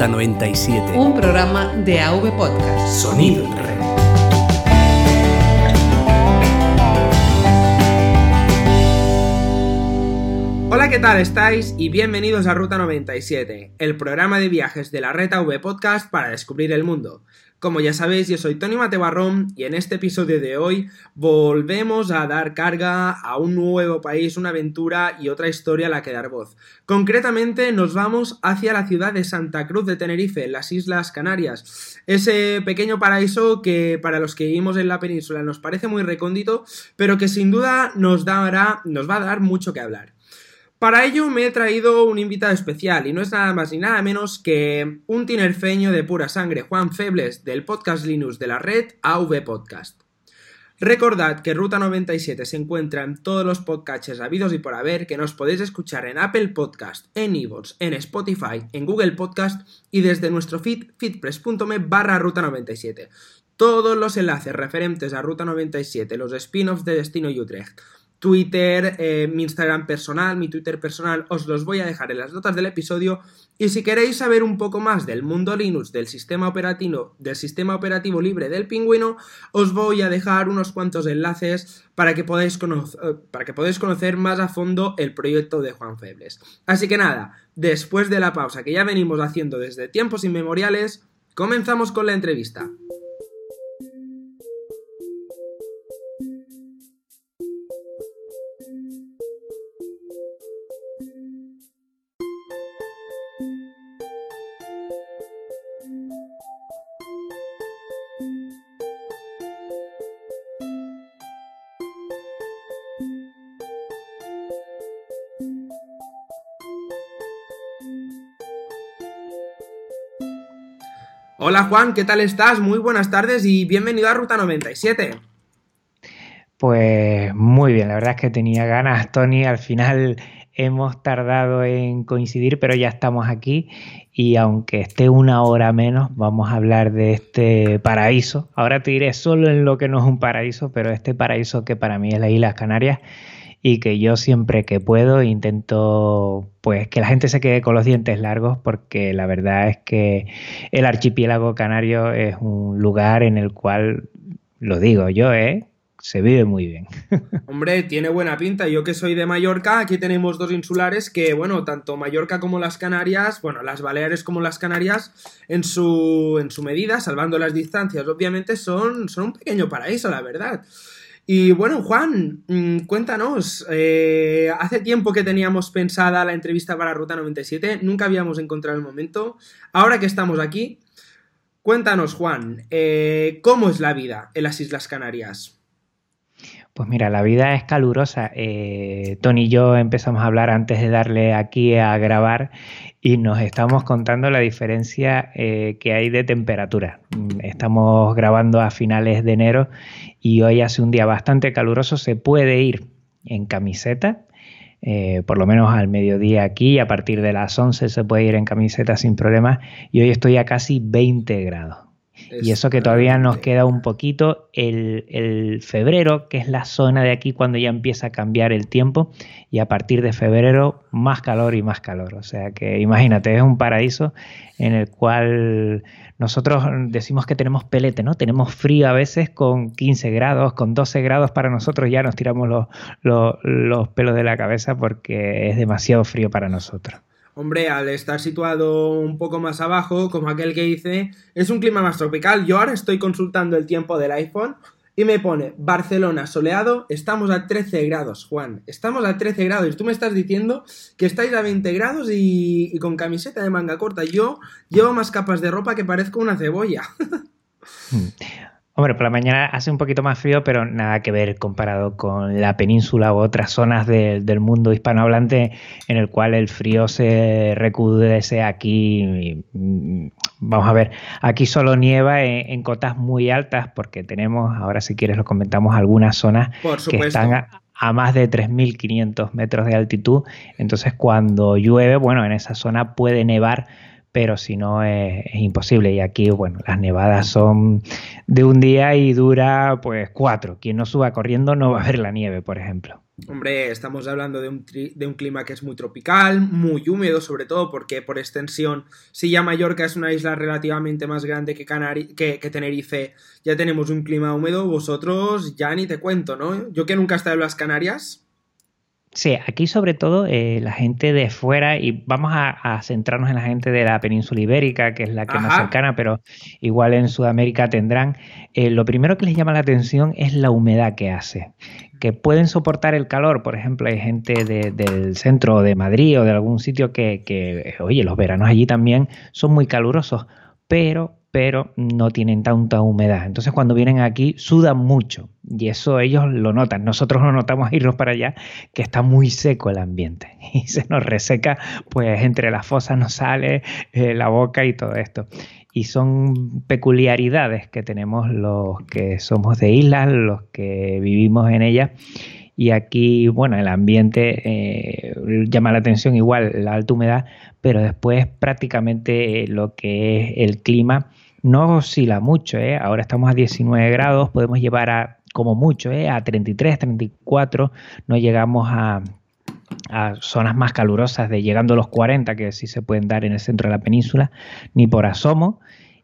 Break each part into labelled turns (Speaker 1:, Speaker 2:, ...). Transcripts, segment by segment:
Speaker 1: Ruta 97.
Speaker 2: Un programa de AV Podcast.
Speaker 1: Sonido en red.
Speaker 3: Hola, ¿qué tal estáis? Y bienvenidos a Ruta 97, el programa de viajes de la red AV Podcast para descubrir el mundo. Como ya sabéis, yo soy Tony Matebarrón y en este episodio de hoy volvemos a dar carga a un nuevo país, una aventura y otra historia a la que dar voz. Concretamente nos vamos hacia la ciudad de Santa Cruz de Tenerife, en las Islas Canarias. Ese pequeño paraíso que para los que vivimos en la península nos parece muy recóndito, pero que sin duda nos, dará, nos va a dar mucho que hablar. Para ello me he traído un invitado especial y no es nada más ni nada menos que un tinerfeño de pura sangre, Juan Febles, del podcast Linux de la red AV Podcast. Recordad que Ruta 97 se encuentra en todos los podcasts habidos y por haber, que nos podéis escuchar en Apple Podcast, en iVoox, en Spotify, en Google Podcast y desde nuestro feed feedpress.me barra Ruta 97. Todos los enlaces referentes a Ruta 97, los spin-offs de Destino Utrecht, Twitter, eh, mi Instagram personal, mi Twitter personal, os los voy a dejar en las notas del episodio. Y si queréis saber un poco más del mundo Linux, del sistema operativo, del sistema operativo libre del pingüino, os voy a dejar unos cuantos enlaces para que podáis, eh, para que podáis conocer más a fondo el proyecto de Juan Febles. Así que nada, después de la pausa que ya venimos haciendo desde tiempos inmemoriales, comenzamos con la entrevista. Hola Juan, ¿qué tal estás? Muy buenas tardes y bienvenido a Ruta 97.
Speaker 4: Pues muy bien, la verdad es que tenía ganas, Tony. Al final hemos tardado en coincidir, pero ya estamos aquí y aunque esté una hora menos, vamos a hablar de este paraíso. Ahora te diré solo en lo que no es un paraíso, pero este paraíso que para mí es las Islas Canarias y que yo siempre que puedo intento pues que la gente se quede con los dientes largos porque la verdad es que el archipiélago canario es un lugar en el cual, lo digo yo, ¿eh? se vive muy bien.
Speaker 3: Hombre, tiene buena pinta. Yo que soy de Mallorca, aquí tenemos dos insulares que, bueno, tanto Mallorca como las Canarias, bueno, las Baleares como las Canarias, en su, en su medida, salvando las distancias, obviamente son, son un pequeño paraíso, la verdad. Y bueno, Juan, mm, cuéntanos, eh, hace tiempo que teníamos pensada la entrevista para Ruta 97, nunca habíamos encontrado el momento, ahora que estamos aquí, cuéntanos, Juan, eh, ¿cómo es la vida en las Islas Canarias?
Speaker 4: Pues mira, la vida es calurosa. Eh, Tony y yo empezamos a hablar antes de darle aquí a grabar y nos estamos contando la diferencia eh, que hay de temperatura. Mm, estamos grabando a finales de enero y hoy hace un día bastante caluroso. Se puede ir en camiseta, eh, por lo menos al mediodía aquí, a partir de las 11 se puede ir en camiseta sin problemas y hoy estoy a casi 20 grados y eso que todavía nos queda un poquito, el, febrero, que es la zona de aquí cuando ya empieza a cambiar el tiempo, y a partir de febrero más calor y más calor. O sea que imagínate, es un paraíso en el cual nosotros decimos que tenemos pelete, ¿no? Tenemos frío a veces con 15 grados, con 12 grados para nosotros ya nos tiramos los pelos de la cabeza porque es demasiado frío para nosotros.
Speaker 3: Hombre, al estar situado un poco más abajo, como aquel que dice, es un clima más tropical. Yo ahora estoy consultando el tiempo del iPhone y me pone Barcelona soleado, estamos a 13 grados, Juan. Estamos a 13 grados y tú me estás diciendo que estáis a 20 grados y, con camiseta de manga corta. Yo llevo más capas de ropa que parezco una cebolla.
Speaker 4: Hombre, por la mañana hace un poquito más frío, pero nada que ver comparado con la península u otras zonas del mundo hispanohablante en el cual el frío se recudece aquí. Mm, vamos a ver, aquí solo nieva en, cotas muy altas porque tenemos, ahora si quieres lo comentamos, algunas zonas que están a, más de 3.500 metros de altitud. Entonces cuando llueve, bueno, en esa zona puede nevar pero si no es, imposible. Y aquí, bueno, las nevadas son de un día y dura pues cuatro. Quien no suba corriendo no va a ver la nieve, por ejemplo.
Speaker 3: Hombre, estamos hablando de un, de un, clima que es muy tropical, muy húmedo, sobre todo porque por extensión, si ya Mallorca es una isla relativamente más grande que, Canari que, que, Tenerife, ya tenemos un clima húmedo, vosotros ya ni te cuento, ¿no? Yo que nunca he estado en las Canarias,
Speaker 4: Sí, aquí sobre todo eh, la gente de fuera, y vamos a, centrarnos en la gente de la península ibérica, que es la que más cercana, pero igual en Sudamérica tendrán. Eh, lo primero que les llama la atención es la humedad que hace. Que pueden soportar el calor, por ejemplo, hay gente del centro de Madrid o de algún sitio que, que, oye, los veranos allí también son muy calurosos, pero pero no tienen tanta humedad. Entonces cuando vienen aquí sudan mucho y eso ellos lo notan. Nosotros lo notamos irnos para allá que está muy seco el ambiente y se nos reseca, pues entre las fosas nos sale eh, la boca y todo esto. Y son peculiaridades que tenemos los que somos de islas, los que vivimos en ellas. Y aquí, bueno, el ambiente eh, llama la atención igual, la alta humedad, pero después prácticamente lo que es el clima no oscila mucho, ¿eh? ahora estamos a 19 grados, podemos llevar a como mucho, ¿eh? a 33, 34, no llegamos a, a zonas más calurosas de llegando a los 40 que sí se pueden dar en el centro de la península, ni por asomo.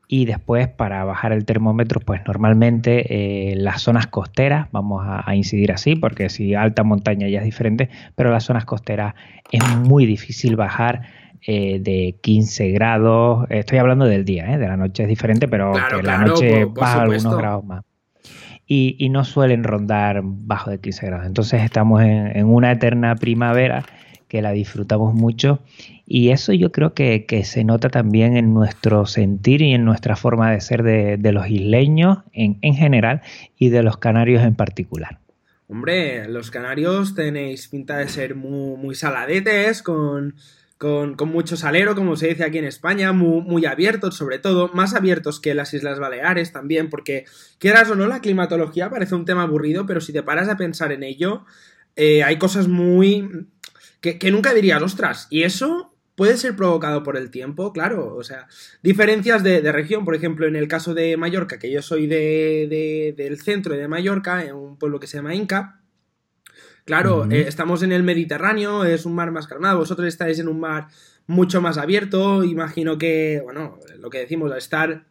Speaker 4: Y después para bajar el termómetro, pues normalmente eh, las zonas costeras, vamos a, incidir así, porque si alta montaña ya es diferente, pero las zonas costeras es muy difícil bajar eh, de 15 grados. Estoy hablando del día, ¿eh? de la noche es diferente, pero la noche baja algunos grados más. Y, no suelen rondar bajo de 15 grados. Entonces estamos en, una eterna primavera que la disfrutamos mucho y eso yo creo que, se nota también en nuestro sentir y en nuestra forma de ser de, los isleños en, en general y de los canarios en particular.
Speaker 3: Hombre, los canarios tenéis pinta de ser muy, muy saladetes, con, con, mucho salero, como se dice aquí en España, muy, abiertos sobre todo, más abiertos que las Islas Baleares también, porque quieras o no, la climatología parece un tema aburrido, pero si te paras a pensar en ello, eh, hay cosas muy... Que, nunca dirías, ostras, y eso puede ser provocado por el tiempo, claro, o sea, diferencias de, región, por ejemplo, en el caso de Mallorca, que yo soy de, del centro de Mallorca, en un pueblo que se llama Inca, Claro, eh, estamos en el Mediterráneo, es un mar más calmado, vosotros estáis en un mar mucho más abierto, imagino que, bueno, lo que decimos, estar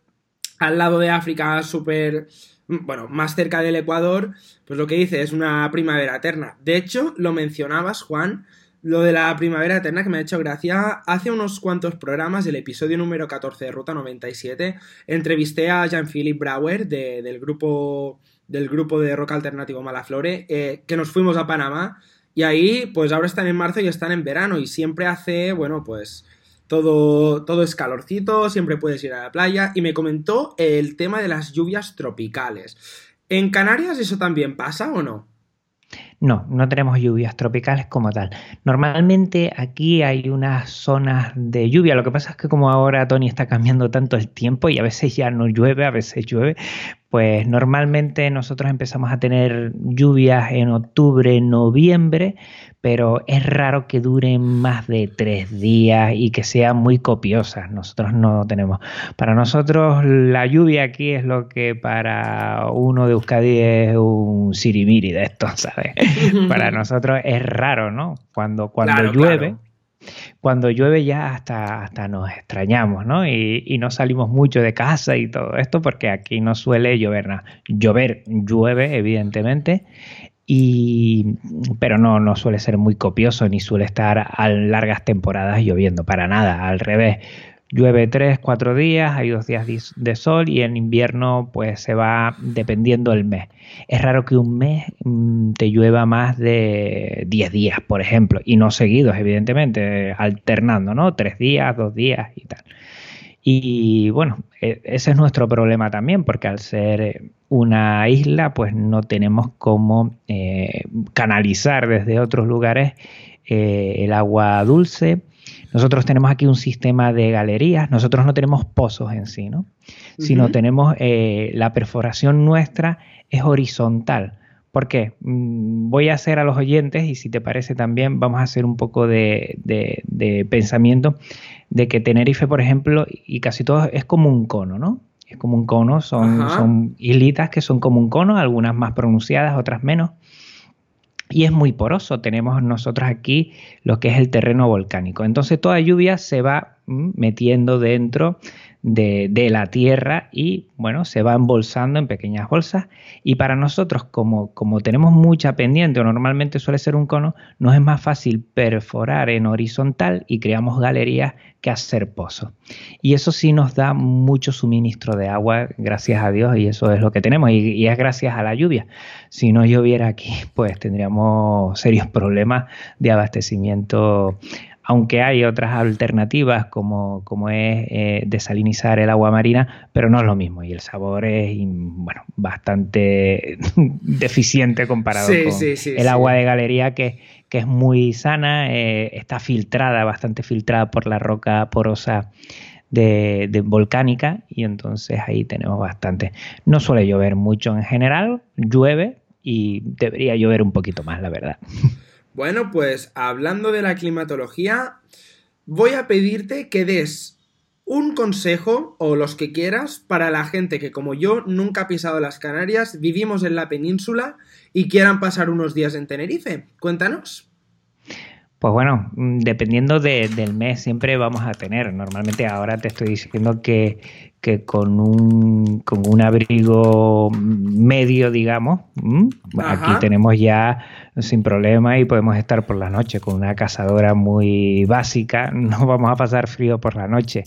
Speaker 3: al lado de África súper, bueno, más cerca del Ecuador, pues lo que dice es una primavera eterna. De hecho, lo mencionabas, Juan, lo de la primavera eterna que me ha hecho gracia, hace unos cuantos programas, el episodio número 14 de Ruta 97, entrevisté a Jean-Philippe Brauer del grupo del grupo de rock alternativo Malaflore, eh, que nos fuimos a Panamá y ahí pues ahora están en marzo y están en verano y siempre hace, bueno, pues todo, todo es calorcito, siempre puedes ir a la playa y me comentó el tema de las lluvias tropicales. ¿En Canarias eso también pasa o no?
Speaker 4: No, no tenemos lluvias tropicales como tal. Normalmente aquí hay unas zonas de lluvia. Lo que pasa es que como ahora Tony está cambiando tanto el tiempo y a veces ya no llueve, a veces llueve, pues normalmente nosotros empezamos a tener lluvias en octubre, noviembre, pero es raro que duren más de tres días y que sean muy copiosas. Nosotros no tenemos. Para nosotros la lluvia aquí es lo que para uno de Euskadi es un sirimiri de esto, ¿sabes? para nosotros es raro, ¿no? Cuando, cuando llueve cuando llueve ya hasta, hasta nos extrañamos, ¿no? Y, no salimos mucho de casa y todo esto porque aquí no suele llover nada. Llover, llueve, evidentemente, y, pero no, no suele ser muy copioso ni suele estar a largas temporadas lloviendo, para nada, al revés. Llueve tres, cuatro días, hay dos días de sol y en invierno pues se va dependiendo el mes. Es raro que un mes mm, te llueva más de 10 días, por ejemplo, y no seguidos, evidentemente, alternando, ¿no? Tres días, dos días y tal. Y bueno, e, ese es nuestro problema también, porque al ser una isla, pues no tenemos cómo eh, canalizar desde otros lugares eh, el agua dulce nosotros tenemos aquí un sistema de galerías, nosotros no tenemos pozos en sí, ¿no? Sino tenemos eh, la perforación nuestra es horizontal. ¿Por qué? Mm, voy a hacer a los oyentes, y si te parece también, vamos a hacer un poco de, pensamiento de que Tenerife, por ejemplo, y casi todo es como un cono, ¿no? Es como un cono, son, son islitas que son como un cono, algunas más pronunciadas, otras menos. Y es muy poroso. Tenemos nosotros aquí lo que es el terreno volcánico. Entonces toda lluvia se va mm, metiendo dentro de, la tierra y bueno, se va embolsando en pequeñas bolsas y para nosotros como, como tenemos mucha pendiente o normalmente suele ser un cono, nos es más fácil perforar en horizontal y creamos galerías que hacer pozos. Y eso sí nos da mucho suministro de agua, gracias a Dios, y eso es lo que tenemos y, y es gracias a la lluvia. Si no lloviera aquí, pues tendríamos serios problemas de abastecimiento aunque hay otras alternativas como, como es eh, desalinizar el agua marina, pero no es lo mismo y el sabor es bueno, bastante deficiente comparado con el agua de galería que, que es muy sana, eh, está filtrada, bastante filtrada por la roca porosa de, de, volcánica y entonces ahí tenemos bastante. No suele llover mucho en general, llueve y debería llover un poquito más, la verdad.
Speaker 3: Bueno, pues hablando de la climatología, voy a pedirte que des un consejo o los que quieras para la gente que como yo nunca ha pisado las Canarias, vivimos en la península y quieran pasar unos días en Tenerife. Cuéntanos.
Speaker 4: Pues bueno, mm, dependiendo del mes siempre vamos a tener. Normalmente ahora te estoy diciendo que, que con un, con un abrigo medio, digamos, aquí tenemos ya sin problema y podemos estar por la noche con una cazadora muy básica, no vamos a pasar frío por la noche.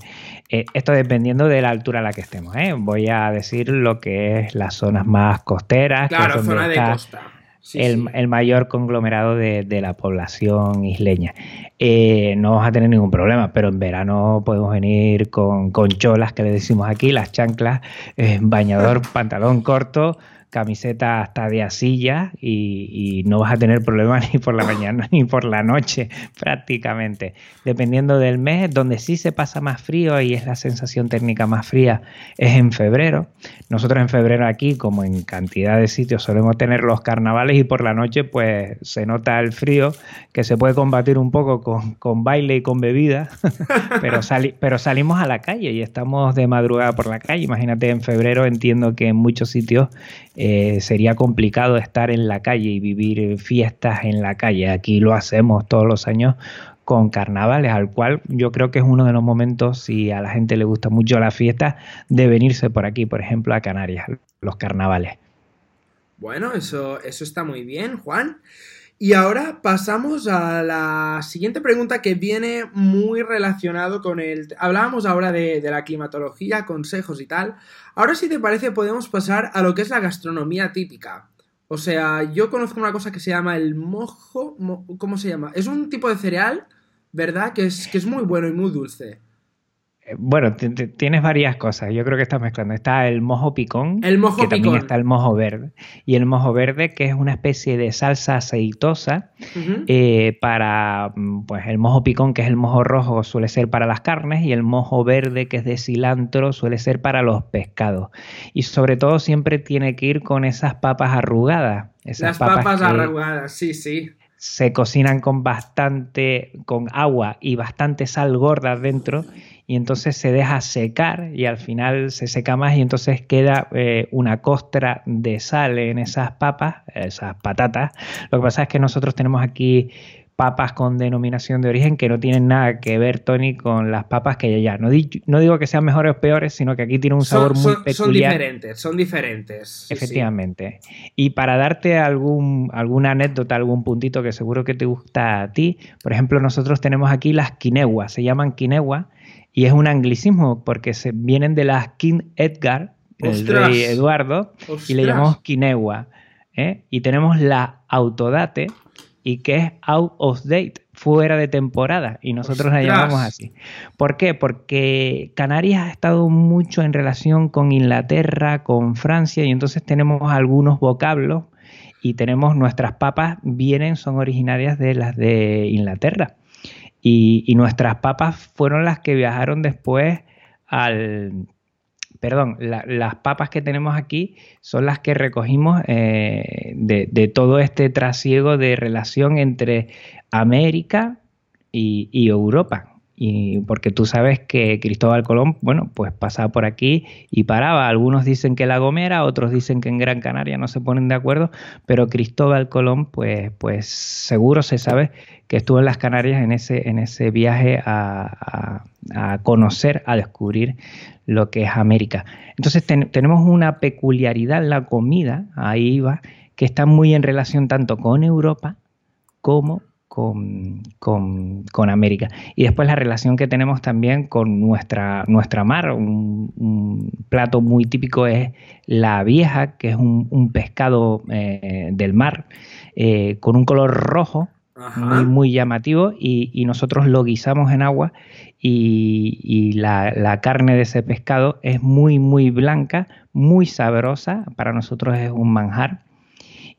Speaker 4: Eh, esto dependiendo de la altura a la que estemos. ¿eh? Voy a decir lo que es las zonas más costeras.
Speaker 3: Claro, zona de costa
Speaker 4: el, mayor conglomerado de, la población isleña. Eh, no vamos a tener ningún problema, pero en verano podemos venir con, con cholas, que le decimos aquí, las chanclas, eh, bañador, pantalón corto, camiseta hasta de asilla y, no vas a tener problemas ni por la mañana ni por la noche prácticamente. Dependiendo del mes, donde sí se pasa más frío y es la sensación térmica más fría es en febrero. Nosotros en febrero aquí, como en cantidad de sitios, solemos tener los carnavales y por la noche pues se nota el frío que se puede combatir un poco con, baile y con bebida, pero, pero salimos a la calle y estamos de madrugada por la calle. Imagínate en febrero entiendo que en muchos sitios eh, sería complicado estar en la calle y vivir fiestas en la calle. Aquí lo hacemos todos los años con carnavales, al cual yo creo que es uno de los momentos, si a la gente le gusta mucho la fiesta, de venirse por aquí, por ejemplo, a Canarias, los carnavales.
Speaker 3: Bueno, eso, eso está muy bien, Juan. Y ahora pasamos a la siguiente pregunta que viene muy relacionado con el... Hablábamos ahora de, la climatología, consejos y tal. Ahora si te parece podemos pasar a lo que es la gastronomía típica. O sea, yo conozco una cosa que se llama el mojo... ¿Cómo se llama? Es un tipo de cereal, ¿verdad? Que es, que es muy bueno y muy dulce.
Speaker 4: Bueno, tienes varias cosas. Yo creo que estás mezclando. Está el mojo picón,
Speaker 3: el mojo
Speaker 4: que también está el mojo verde. Y el mojo verde, que es una especie de salsa aceitosa eh, para, mm, pues el mojo picón, que es el mojo rojo, suele ser para las carnes, y el mojo verde, que es de cilantro, suele ser para los pescados. Y sobre todo siempre tiene que ir con esas papas arrugadas.
Speaker 3: Esas Las papas arrugadas, sí, sí
Speaker 4: se cocinan con bastante, con agua y bastante sal gorda dentro y entonces se deja secar y al final se seca más y entonces queda eh, una costra de sal en esas papas, esas patatas. Lo que pasa es que nosotros tenemos aquí papas con denominación de origen que no tienen nada que ver, Tony, con las papas que hay allá. No, no digo que sean mejores o peores, sino que aquí tiene un sabor muy peculiar. Son
Speaker 3: diferentes, son diferentes.
Speaker 4: Efectivamente. Y para darte algún, alguna anécdota, algún puntito que seguro que te gusta a ti, por ejemplo, nosotros tenemos aquí las quineguas, se llaman quinegua y es un anglicismo porque se vienen de las King Edgar, el rey Eduardo, y le llamamos Kinewa. ¿eh? Y tenemos la Autodate, y que es out of date, fuera de temporada, y nosotros la llamamos así. ¿Por qué? Porque Canarias ha estado mucho en relación con Inglaterra, con Francia, y entonces tenemos algunos vocablos y tenemos nuestras papas vienen, son originarias de las de Inglaterra. Y, nuestras papas fueron las que viajaron después al... Perdón, las papas que tenemos aquí son las que recogimos eh, de, todo este trasiego de relación entre América y, Europa. Y porque tú sabes que Cristóbal Colón, bueno, pues pasaba por aquí y paraba. Algunos dicen que La Gomera, otros dicen que en Gran Canaria no se ponen de acuerdo, pero Cristóbal Colón, pues, pues seguro se sabe que estuvo en las Canarias en ese, en ese viaje a, conocer, a descubrir lo que es América. Entonces tenemos una peculiaridad en la comida, ahí va, que está muy en relación tanto con Europa como con, América. Y después la relación que tenemos también con nuestra, nuestra mar. Un, plato muy típico es la vieja, que es un, pescado eh, del mar, eh, con un color rojo. Muy, muy llamativo y, nosotros lo guisamos en agua y, la, la, carne de ese pescado es muy muy blanca, muy sabrosa, para nosotros es un manjar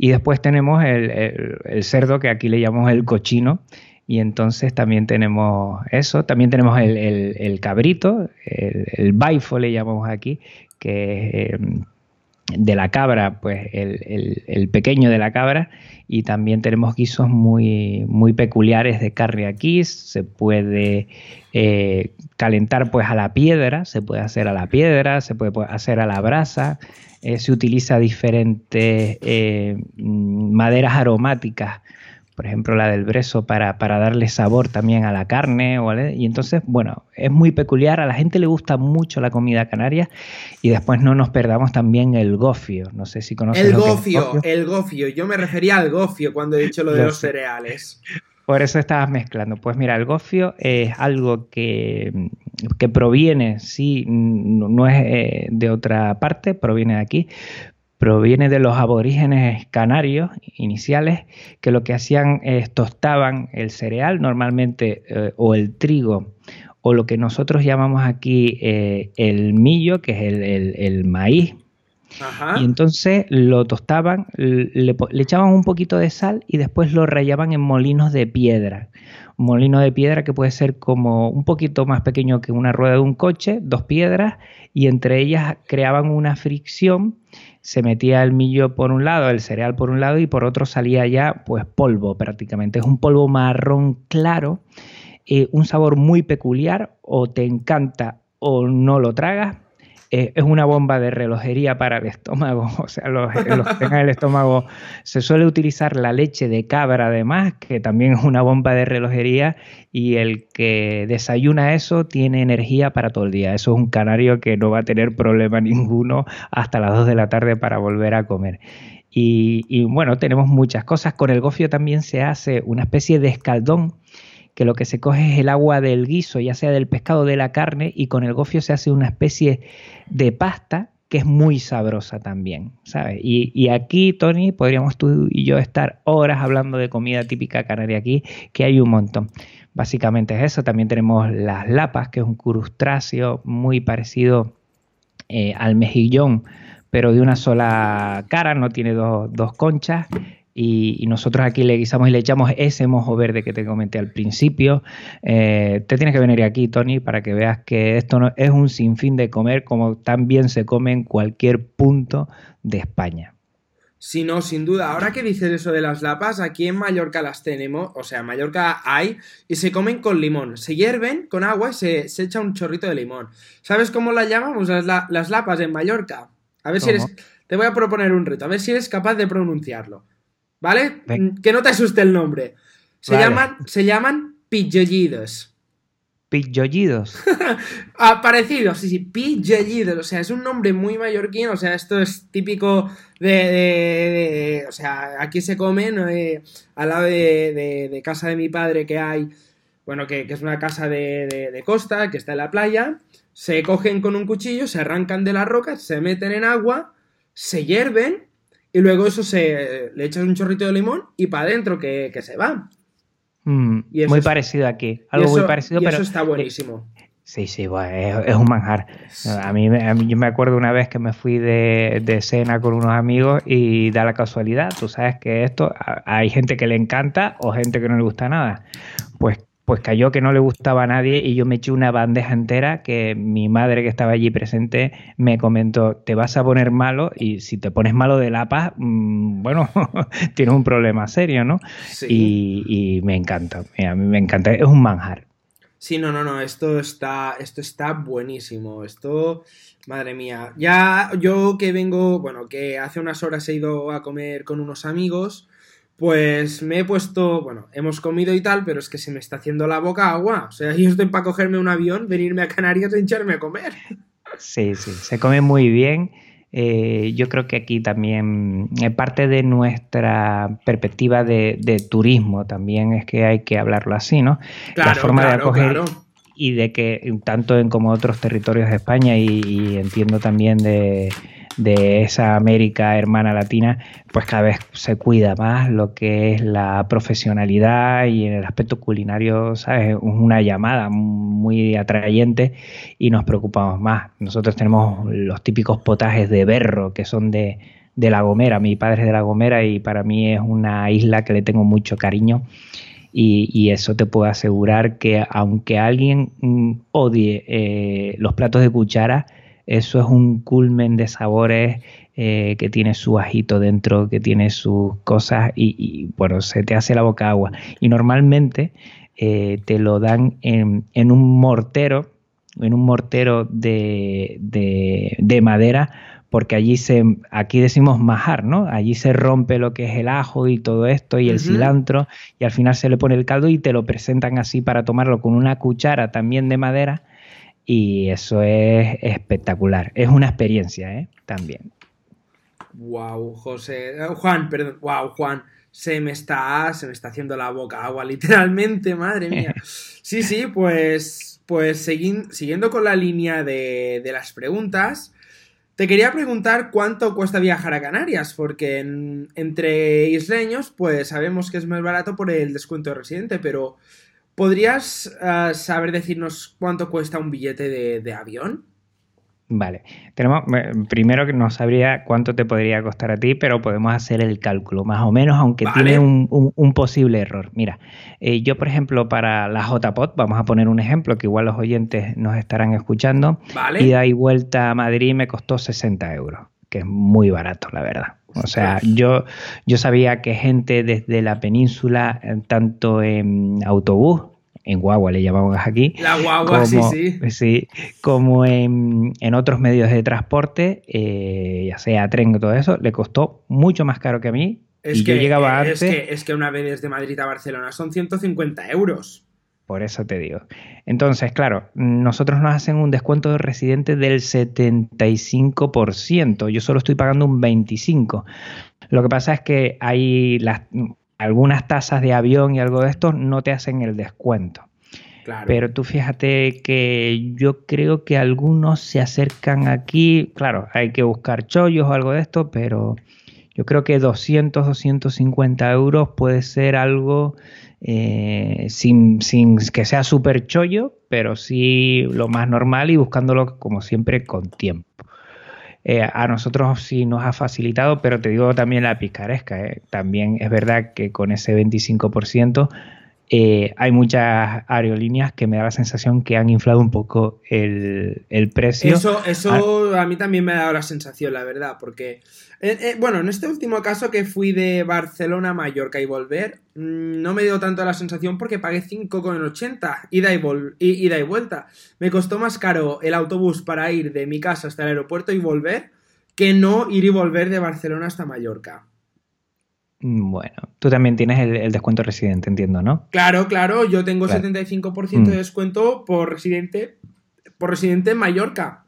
Speaker 4: y después tenemos el, cerdo, que aquí le llamamos el cochino, y entonces también tenemos eso, también tenemos el, cabrito, el, baifo le llamamos aquí, que es em, de la cabra, pues el, pequeño de la cabra, y también tenemos guisos muy, muy peculiares de carne aquí, se puede eh, calentar pues a la piedra, se puede hacer a la piedra, se puede hacer a la brasa, eh, se utiliza diferentes eh, maderas aromáticas, por ejemplo la del brezo para, darle sabor también a la carne. Y entonces, bueno, es muy peculiar, a la gente le gusta mucho la comida canaria y después no nos perdamos también el gofio. No sé si conoces
Speaker 3: el gofio, el gofio. Yo me refería al gofio cuando he dicho lo de los cereales.
Speaker 4: Por eso estabas mezclando. Pues mira, el gofio es algo que, proviene, sí, no, es eh, de otra parte, proviene de aquí, proviene de los aborígenes canarios iniciales que lo que hacían es tostaban el cereal normalmente eh, o el trigo o lo que nosotros llamamos aquí eh, el millo, que es el maíz y entonces lo tostaban, le, echaban un poquito de sal y después lo rayaban en molinos de piedra. Molino de piedra que puede ser como un poquito más pequeño que una rueda de un coche, dos piedras, y entre ellas creaban una fricción. Se metía el millo por un lado, el cereal por un lado, y por otro salía ya pues polvo prácticamente. Es un polvo marrón claro, eh, un sabor muy peculiar, o te encanta o no lo tragas eh, es una bomba de relojería para el estómago. O sea, los, que tengan el estómago, se suele utilizar la leche de cabra además, que también es una bomba de relojería, y el que desayuna eso tiene energía para todo el día. Eso es un canario que no va a tener problema ninguno hasta las 2 de la tarde para volver a comer. Y, y bueno, tenemos muchas cosas. Con el gofio también se hace una especie de escaldón que lo que se coge es el agua del guiso, ya sea del pescado o de la carne, y con el gofio se hace una especie de pasta que es muy sabrosa también, ¿sabes? Y, aquí, Tony, podríamos tú y yo estar horas hablando de comida típica canaria aquí, que hay un montón. Básicamente es eso. También tenemos las lapas, que es un crustáceo muy parecido eh, al mejillón, pero de una sola cara, no tiene dos conchas y, nosotros aquí le guisamos y le echamos ese mojo verde que te comenté al principio. Eh, te tienes que venir aquí, Tony, para que veas que esto no es un sinfín de comer como también se come en cualquier punto de España.
Speaker 3: Sí, no, sin duda. Ahora que dices eso de las lapas, aquí en Mallorca las tenemos, o sea, en Mallorca hay, y se comen con limón. Se hierven con agua y se, echa un chorrito de limón. ¿Sabes cómo las llamamos las, lapas en Mallorca? A ver si eres... Te voy a proponer un reto, a ver si eres capaz de pronunciarlo. ¿Vale? Que no te asuste el nombre. Se llaman, se llaman pillollidos.
Speaker 4: Pillollidos.
Speaker 3: ah, parecido, sí, sí, pillollidos. O sea, es un nombre muy mallorquín. O sea, esto es típico de. o sea, aquí se comen eh, al lado de, casa de mi padre que hay. Bueno, que, que es una casa de, costa, que está en la playa. Se cogen con un cuchillo, se arrancan de las rocas, se meten en agua, se hierven y luego eso se le echas un chorrito de limón y para adentro que, se va.
Speaker 4: Mm, muy parecido aquí. Algo muy parecido, pero.
Speaker 3: Eso está buenísimo.
Speaker 4: Sí, sí, es, un manjar. A, mí, yo me acuerdo una vez que me fui de, de, cena con unos amigos y da la casualidad, tú sabes que esto hay gente que le encanta o gente que no le gusta nada. Pues pues cayó que no le gustaba a nadie y yo me eché una bandeja entera que mi madre que estaba allí presente me comentó, te vas a poner malo y si te pones malo de la paz, mm, bueno, tienes un problema serio, ¿no? Y, me encanta, a mí me encanta, es un manjar.
Speaker 3: Sí, no, no, no, esto está, esto está buenísimo. Esto, madre mía. Ya yo que vengo, bueno, que hace unas horas he ido a comer con unos amigos, pues me he puesto, bueno, hemos comido y tal, pero es que se me está haciendo la boca agua. O sea, yo estoy para cogerme un avión, venirme a Canarias e hincharme a comer.
Speaker 4: Sí, sí, se come muy bien. Eh, yo creo que aquí también eh, parte de nuestra perspectiva de, turismo también es que hay que hablarlo así, ¿no?
Speaker 3: Claro,
Speaker 4: La forma
Speaker 3: claro,
Speaker 4: de acoger
Speaker 3: claro.
Speaker 4: y de que tanto en como otros territorios de España y, y entiendo también de, de esa América hermana latina, pues cada vez se cuida más lo que es la profesionalidad y en el aspecto culinario, ¿sabes? Es una llamada muy atrayente y nos preocupamos más. Nosotros tenemos los típicos potajes de berro que son de, de La Gomera. Mi padre es de La Gomera y para mí es una isla que le tengo mucho cariño. Y, y, eso te puedo asegurar que aunque alguien mm, odie eh, los platos de cuchara, eso es un culmen de sabores eh, que tiene su ajito dentro, que tiene sus cosas y, y, bueno, se te hace la boca agua. Y normalmente eh, te lo dan en, en, un mortero, en un mortero de, de, de madera, porque allí se, aquí decimos majar, ¿no? Allí se rompe lo que es el ajo y todo esto y el uh -huh. cilantro y al final se le pone el caldo y te lo presentan así para tomarlo con una cuchara también de madera y eso es espectacular. Es una experiencia, ¿eh? También.
Speaker 3: Wow, José, Juan, perdón, wow, Juan, se me está, se me está haciendo la boca agua, literalmente, madre mía. Sí, sí, pues, pues siguiendo con la línea de, de las preguntas. Te quería preguntar cuánto cuesta viajar a Canarias, porque en, entre isleños, pues sabemos que es más barato por el descuento de residente, pero ¿podrías uh, saber decirnos cuánto cuesta un billete de, de, avión?
Speaker 4: Vale, tenemos primero que no sabría cuánto te podría costar a ti, pero podemos hacer el cálculo, más o menos, aunque vale. tiene un, un, un, posible error. Mira, eh, yo por ejemplo para la JPOT, vamos a poner un ejemplo que igual los oyentes nos estarán escuchando,
Speaker 3: vale.
Speaker 4: ida y vuelta a Madrid me costó 60 euros, que es muy barato, la verdad. O sea, yo, yo sabía que gente desde la península, eh, tanto en autobús, en guagua le llamamos aquí.
Speaker 3: La guagua,
Speaker 4: como,
Speaker 3: sí, sí.
Speaker 4: sí como en, en, otros medios de transporte, eh, ya sea tren o todo eso, le costó mucho más caro que a mí.
Speaker 3: Es
Speaker 4: y
Speaker 3: que,
Speaker 4: yo llegaba
Speaker 3: es
Speaker 4: antes.
Speaker 3: Que, es que una vez desde Madrid a Barcelona son 150 euros.
Speaker 4: Por eso te digo. Entonces, claro, nosotros nos hacen un descuento de residente del 75%. Yo solo estoy pagando un 25%. Lo que pasa es que hay las, algunas tasas de avión y algo de esto no te hacen el descuento.
Speaker 3: Claro.
Speaker 4: Pero tú fíjate que yo creo que algunos se acercan aquí. Claro, hay que buscar chollos o algo de esto, pero yo creo que 200, 250 euros puede ser algo eh, sin, sin, que sea súper chollo, pero sí lo más normal y buscándolo como siempre con tiempo. Eh, a nosotros sí nos ha facilitado, pero te digo también la picaresca. ¿eh? También es verdad que con ese 25% eh, hay muchas aerolíneas que me da la sensación que han inflado un poco el, el precio.
Speaker 3: Eso, eso a... a... mí también me ha dado la sensación, la verdad, porque, eh, eh, bueno, en este último caso que fui de Barcelona a Mallorca y volver, mmm, no me dio tanto la sensación porque pagué 5,80 ida, y ida y vuelta. Me costó más caro el autobús para ir de mi casa hasta el aeropuerto y volver que no ir y volver de Barcelona hasta Mallorca.
Speaker 4: Bueno, tú también tienes el, el, descuento residente, entiendo, ¿no?
Speaker 3: Claro, claro, yo tengo claro. 75% mm. de descuento por residente, por residente en Mallorca.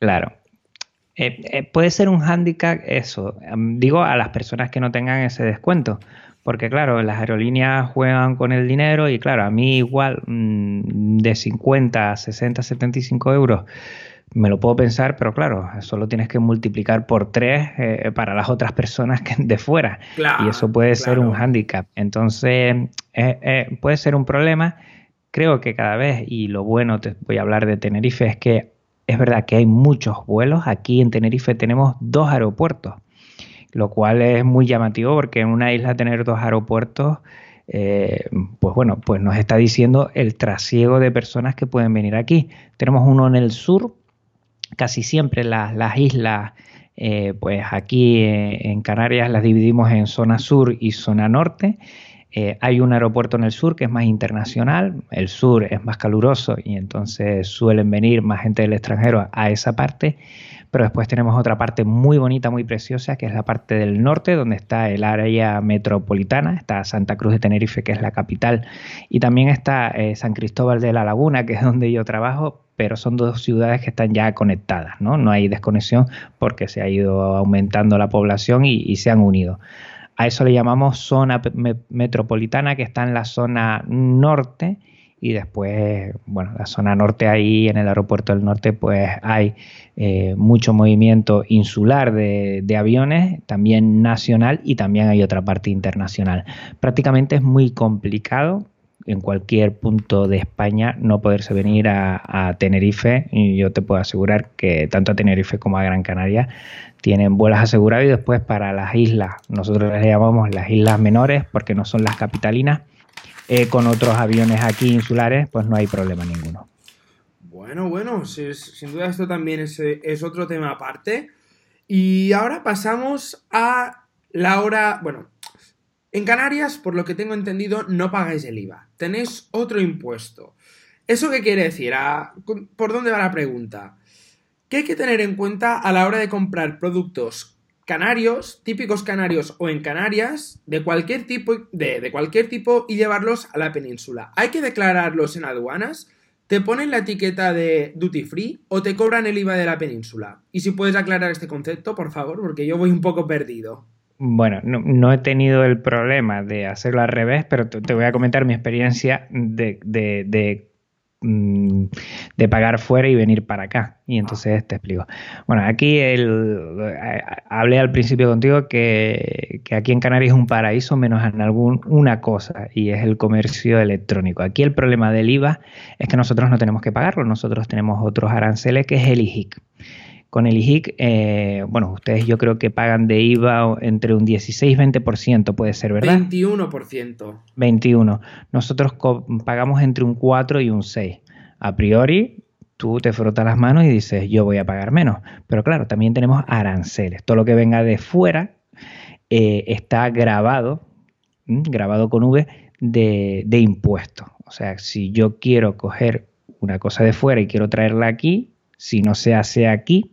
Speaker 4: Claro. Eh, eh, puede ser un hándicap eso, digo a las personas que no tengan ese descuento, porque claro, las aerolíneas juegan con el dinero y claro, a mí igual mmm, de 50, 60, 75 euros me lo puedo pensar, pero claro, eso lo tienes que multiplicar por tres eh, para las otras personas que de fuera.
Speaker 3: Claro,
Speaker 4: y eso puede
Speaker 3: claro.
Speaker 4: ser un hándicap. Entonces, eh, eh, puede ser un problema. Creo que cada vez, y lo bueno, te voy a hablar de Tenerife, es que es verdad que hay muchos vuelos. Aquí en Tenerife tenemos dos aeropuertos, lo cual es muy llamativo porque en una isla tener dos aeropuertos eh, pues bueno, pues nos está diciendo el trasiego de personas que pueden venir aquí. Tenemos uno en el sur, casi siempre las, las islas, eh, pues aquí eh, en Canarias las dividimos en zona sur y zona norte. Eh, hay un aeropuerto en el sur que es más internacional, el sur es más caluroso y entonces suelen venir más gente del extranjero a esa parte, pero después tenemos otra parte muy bonita, muy preciosa, que es la parte del norte, donde está el área metropolitana, está Santa Cruz de Tenerife, que es la capital, y también está San Cristóbal de la Laguna, que es donde yo trabajo, pero son dos ciudades que están ya conectadas, ¿no? No hay desconexión porque se ha ido aumentando la población y se han unido. A eso le llamamos zona metropolitana, que está en la zona norte. Y después, bueno, la zona norte ahí, en el aeropuerto del norte, pues hay eh, mucho movimiento insular de, de, aviones, también nacional y también hay otra parte internacional. Prácticamente es muy complicado en cualquier punto de España no poderse venir a, Tenerife y yo te puedo asegurar que tanto a Tenerife como a Gran Canaria tienen vuelos asegurados y después para las islas, nosotros les llamamos las islas menores porque no son las capitalinas, eh, con otros aviones aquí insulares pues no hay problema ninguno.
Speaker 3: Bueno, bueno, sin duda esto también es otro tema aparte. Y ahora pasamos a la hora, bueno, en Canarias, por lo que tengo entendido, no pagáis el IVA. Tenéis otro impuesto. ¿Eso qué quiere decir? Ah, ¿Por dónde va la pregunta? ¿Qué hay que tener en cuenta a la hora de comprar productos canarios, típicos canarios o en Canarias, de cualquier tipo, de, de cualquier tipo y llevarlos a la península? ¿Hay que declararlos en aduanas? ¿Te ponen la etiqueta de duty free o te cobran el IVA de la península? Y si puedes aclarar este concepto, por favor, porque yo voy un poco perdido.
Speaker 4: Bueno, no, he tenido el problema de hacerlo al revés, pero te, voy a comentar mi experiencia de, de, mm, de, pagar fuera y venir para acá. Y entonces te explico. Bueno, aquí el, eh, hablé al principio contigo que, que, aquí en Canarias es un paraíso menos en algún, una cosa y es el comercio electrónico. Aquí el problema del IVA es que nosotros no tenemos que pagarlo, nosotros tenemos otros aranceles que es el IJIC. Con el IHIC, eh, bueno, ustedes yo creo que pagan de IVA entre un 16 y 20%, puede ser, ¿verdad?
Speaker 3: 21%.
Speaker 4: 21. Nosotros pagamos entre un 4 y un 6. A priori, tú te frotas las manos y dices, yo voy a pagar menos. Pero claro, también tenemos aranceles. Todo lo que venga de fuera eh, está grabado, grabado con V, de, de impuestos. O sea, si yo quiero coger una cosa de fuera y quiero traerla aquí, si no se hace aquí,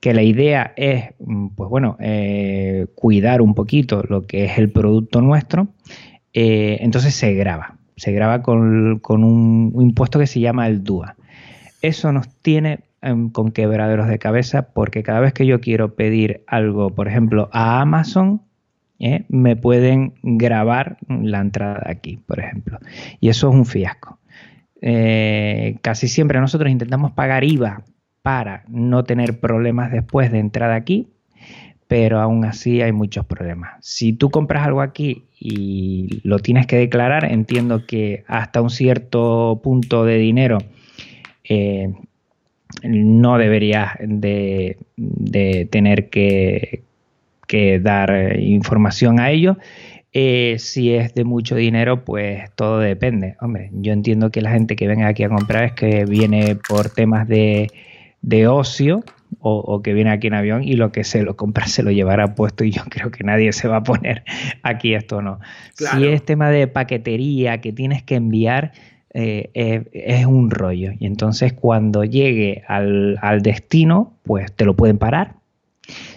Speaker 4: que la idea es, mm, pues bueno, eh, cuidar un poquito lo que es el producto nuestro, eh, entonces se graba, se graba con, un, impuesto que se llama el DUA. Eso nos tiene em, con quebraderos de cabeza porque cada vez que yo quiero pedir algo, por ejemplo, a Amazon, eh, me pueden grabar la entrada aquí, por ejemplo. Y eso es un fiasco. casi siempre nosotros intentamos pagar IVA para no tener problemas después de entrar aquí, pero aún así hay muchos problemas. Si tú compras algo aquí y lo tienes que declarar, entiendo que hasta un cierto punto de dinero eh, no deberías de, tener que, dar información a ello. Eh, si es de mucho dinero, pues todo depende. Hombre, yo entiendo que la gente que venga aquí a comprar es que viene por temas de de ocio o, que viene aquí en avión y lo que se lo compra se lo llevará puesto y yo creo que nadie se va a poner aquí esto no. Si es tema de paquetería que tienes que enviar, eh, es, un rollo. Y entonces cuando llegue al, al, destino, pues te lo pueden parar.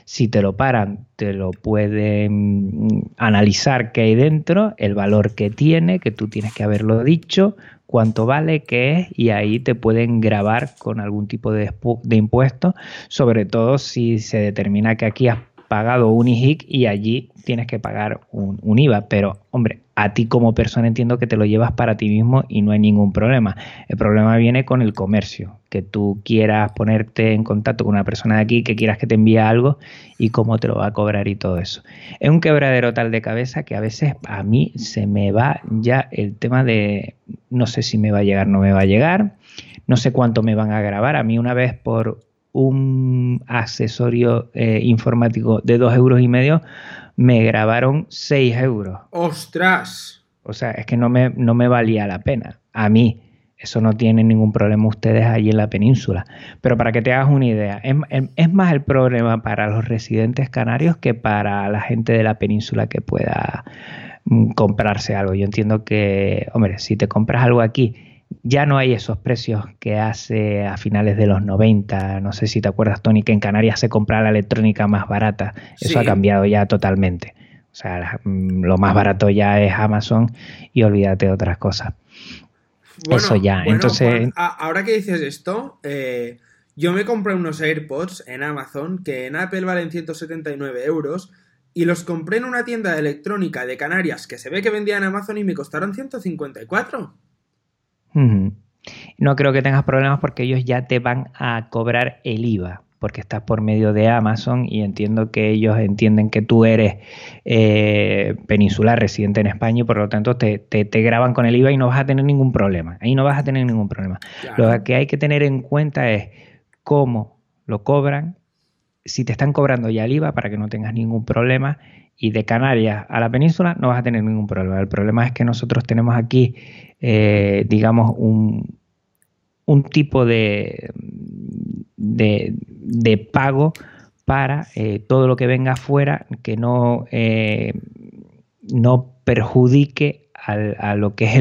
Speaker 4: Si te lo paran, te lo pueden analizar qué hay dentro, el valor que tiene, que tú tienes que haberlo dicho, cuánto vale, qué es, y ahí te pueden grabar con algún tipo de, de impuesto, sobre todo si se determina que aquí has pagado un IHIC y allí tienes que pagar un, IVA. Pero, hombre, a ti como persona entiendo que te lo llevas para ti mismo y no hay ningún problema. El problema viene con el comercio, que tú quieras ponerte en contacto con una persona de aquí, que quieras que te envíe algo y cómo te lo va a cobrar y todo eso. Es un quebradero tal de cabeza que a veces a mí se me va ya el tema de no sé si me va a llegar, no me va a llegar, no sé cuánto me van a grabar. A mí una vez por un accesorio eh, informático de dos euros y medio, me grabaron 6 euros.
Speaker 3: ¡Ostras!
Speaker 4: O sea, es que no me, no me valía la pena. A mí, eso no tiene ningún problema ustedes allí en la península. Pero para que te hagas una idea, es, más el problema para los residentes canarios que para la gente de la península que pueda mm, comprarse algo. Yo entiendo que, hombre, si te compras algo aquí, ya no hay esos precios que hace a finales de los 90. No sé si te acuerdas, Tony, que en Canarias se compraba la electrónica más barata. Eso ha cambiado ya totalmente. O sea, mm, lo más barato ya es Amazon y olvídate de otras cosas. Eso ya. Entonces.
Speaker 3: ahora que dices esto, eh, yo me compré unos AirPods en Amazon que en Apple valen 179 euros y los compré en una tienda de electrónica de Canarias que se ve que vendía en Amazon y me costaron 154.
Speaker 4: No creo que tengas problemas porque ellos ya te van a cobrar el IVA porque estás por medio de Amazon y entiendo que ellos entienden que tú eres eh, peninsular residente en España y por lo tanto te, te, graban con el IVA y no vas a tener ningún problema. Ahí no vas a tener ningún problema. Lo que hay que tener en cuenta es cómo lo cobran, si te están cobrando ya el IVA para que no tengas ningún problema y de Canarias a la península no vas a tener ningún problema. El problema es que nosotros tenemos aquí, eh, digamos, un, un tipo de, de, pago para eh, todo lo que venga afuera que no, eh, no perjudique a lo que es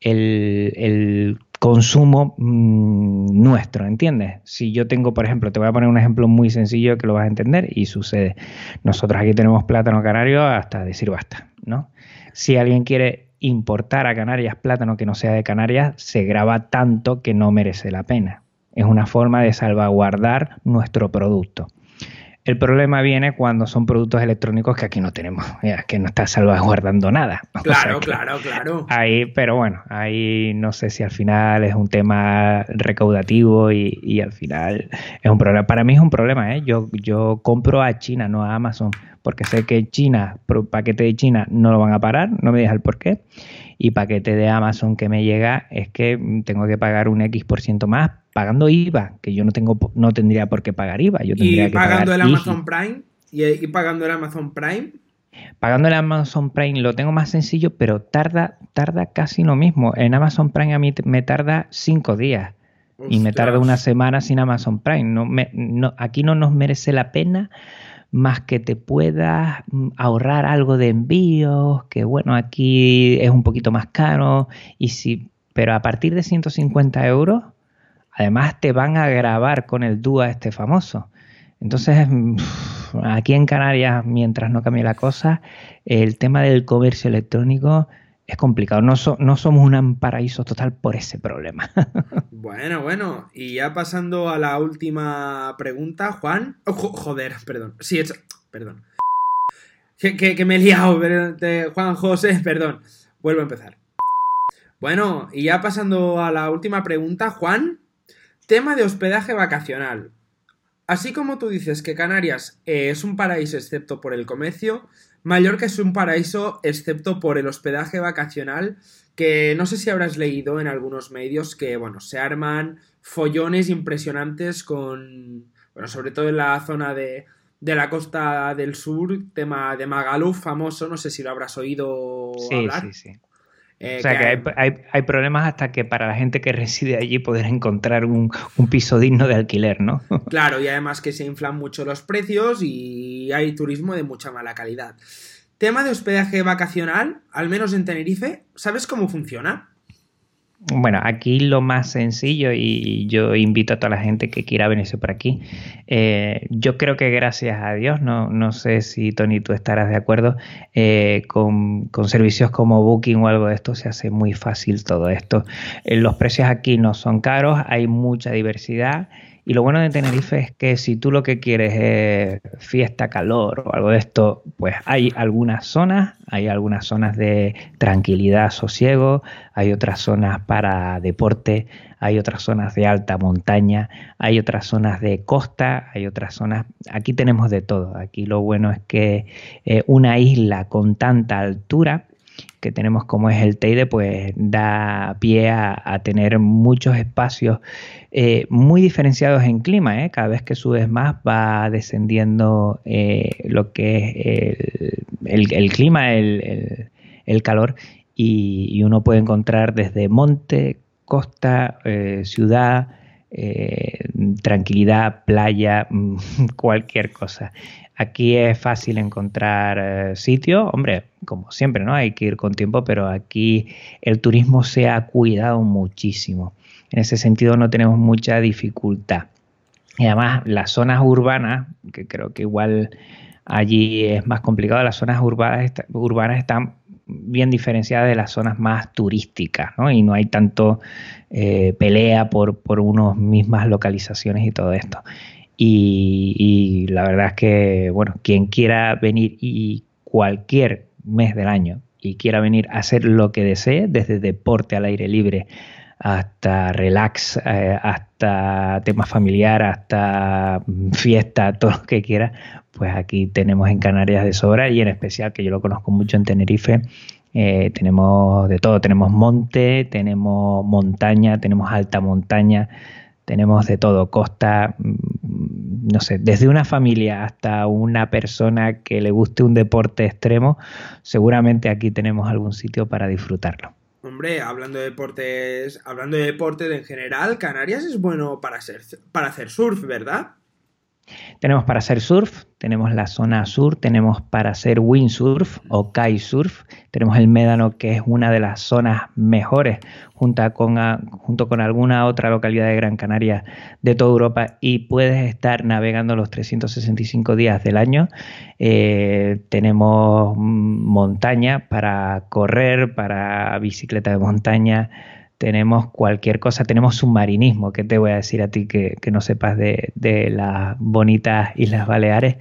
Speaker 4: el consumo mm, nuestro, ¿entiendes? Si yo tengo, por ejemplo, te voy a poner un ejemplo muy sencillo que lo vas a entender y sucede. Nosotros aquí tenemos plátano canario hasta decir basta, ¿no? Si alguien quiere importar a Canarias plátano que no sea de Canarias, se graba tanto que no merece la pena. Es una forma de salvaguardar nuestro producto. El problema viene cuando son productos electrónicos que aquí no tenemos, que no está salvaguardando nada.
Speaker 3: Claro, claro, claro.
Speaker 4: Ahí, pero bueno, ahí no sé si al final es un tema recaudativo y, al final es un problema. Para mí es un problema, ¿eh? Yo, yo compro a China, no a Amazon, porque sé que China, paquete de China no lo van a parar, no me digas el por qué. Y paquete de Amazon que me llega es que tengo que pagar un X por ciento más pagando IVA, que yo no tengo no tendría por qué pagar IVA. Yo tendría
Speaker 3: ¿Y pagando el Amazon Prime? ¿Y, pagando el Amazon Prime?
Speaker 4: Pagando el Amazon Prime lo tengo más sencillo, pero tarda, tarda casi lo mismo. En Amazon Prime a mí me tarda cinco días. Y me tarda una semana sin Amazon Prime. No, me, no, aquí no nos merece la pena más que te puedas mm, ahorrar algo de envíos, que bueno, aquí es un poquito más caro, y si, pero a partir de 150 euros Además te van a grabar con el DUA este famoso. Entonces, aquí en Canarias, mientras no cambie la cosa, el tema del comercio electrónico es complicado. No, no somos un paraíso total por ese problema.
Speaker 3: bueno, bueno. Y ya pasando a la última pregunta, Juan. Oh, joder, perdón. Sí, hecho. Perdón. Que, me he liado. Juan José, perdón. Vuelvo a empezar. Bueno, y ya pasando a la última pregunta, Juan. Tema de hospedaje vacacional. Así como tú dices que Canarias eh, es un paraíso excepto por el comercio, Mallorca es un paraíso excepto por el hospedaje vacacional, que no sé si habrás leído en algunos medios que, bueno, se arman follones impresionantes con, bueno, sobre todo en la zona de, de la costa del sur, tema de Magaluf famoso, no sé si lo habrás oído
Speaker 4: sí, hablar. Sí, sí. Eh, o sea que, hay, problemas hasta que para la gente que reside allí poder encontrar un, piso digno de alquiler, ¿no?
Speaker 3: Claro, y además que se inflan mucho los precios y hay turismo de mucha mala calidad. Tema de hospedaje vacacional, al menos en Tenerife, ¿sabes cómo funciona?
Speaker 4: Bueno, aquí lo más sencillo y yo invito a toda la gente que quiera venirse por aquí. Eh, yo creo que gracias a Dios, no, no sé si Tony tú estarás de acuerdo, eh, con, con, servicios como Booking o algo de esto se hace muy fácil todo esto. Eh, los precios aquí no son caros, hay mucha diversidad y lo bueno de Tenerife es que si tú lo que quieres es fiesta, calor o algo de esto, pues hay algunas zonas, hay algunas zonas de tranquilidad, sosiego, hay otras zonas para deporte, hay otras zonas de alta montaña, hay otras zonas de costa, hay otras zonas, aquí tenemos de todo. Aquí lo bueno es que eh, una isla con tanta altura, que tenemos como es el Teide, pues da pie a, tener muchos espacios eh, muy diferenciados en clima. ¿eh? Cada vez que subes más va descendiendo eh, lo que es el, clima, el, calor, y, uno puede encontrar desde monte, costa, ciudad, tranquilidad, playa, cualquier cosa. Aquí es fácil encontrar sitio, hombre, como siempre, ¿no? Hay que ir con tiempo, pero aquí el turismo se ha cuidado muchísimo. En ese sentido no tenemos mucha dificultad. Y además las zonas urbanas, que creo que igual allí es más complicado, las zonas urbanas, están bien diferenciadas de las zonas más turísticas, ¿no? Y no hay tanto eh, pelea por, por unas mismas localizaciones y todo esto. Y, la verdad es que, bueno, quien quiera venir y cualquier mes del año y quiera venir a hacer lo que desee, desde deporte al aire libre hasta relax, eh, hasta tema familiar, hasta fiesta, todo lo que quiera, pues aquí tenemos en Canarias de sobra y en especial, que yo lo conozco mucho en Tenerife, eh, tenemos de todo, tenemos monte, tenemos montaña, tenemos alta montaña, tenemos de todo, costa, mm, no sé, desde una familia hasta una persona que le guste un deporte extremo, seguramente aquí tenemos algún sitio para disfrutarlo.
Speaker 3: Hombre, hablando de deportes, hablando de deportes en general, Canarias es bueno para hacer, para hacer surf, ¿verdad?
Speaker 4: Tenemos para hacer surf, tenemos la zona sur, tenemos para hacer windsurf o kitesurf, tenemos el Médano que es una de las zonas mejores junto con, junto con alguna otra localidad de Gran Canaria de toda Europa y puedes estar navegando los 365 días del año. Eh, tenemos montaña para correr, para bicicleta de montaña, tenemos cualquier cosa, tenemos submarinismo, que te voy a decir a ti que, no sepas de, las bonitas Islas Baleares.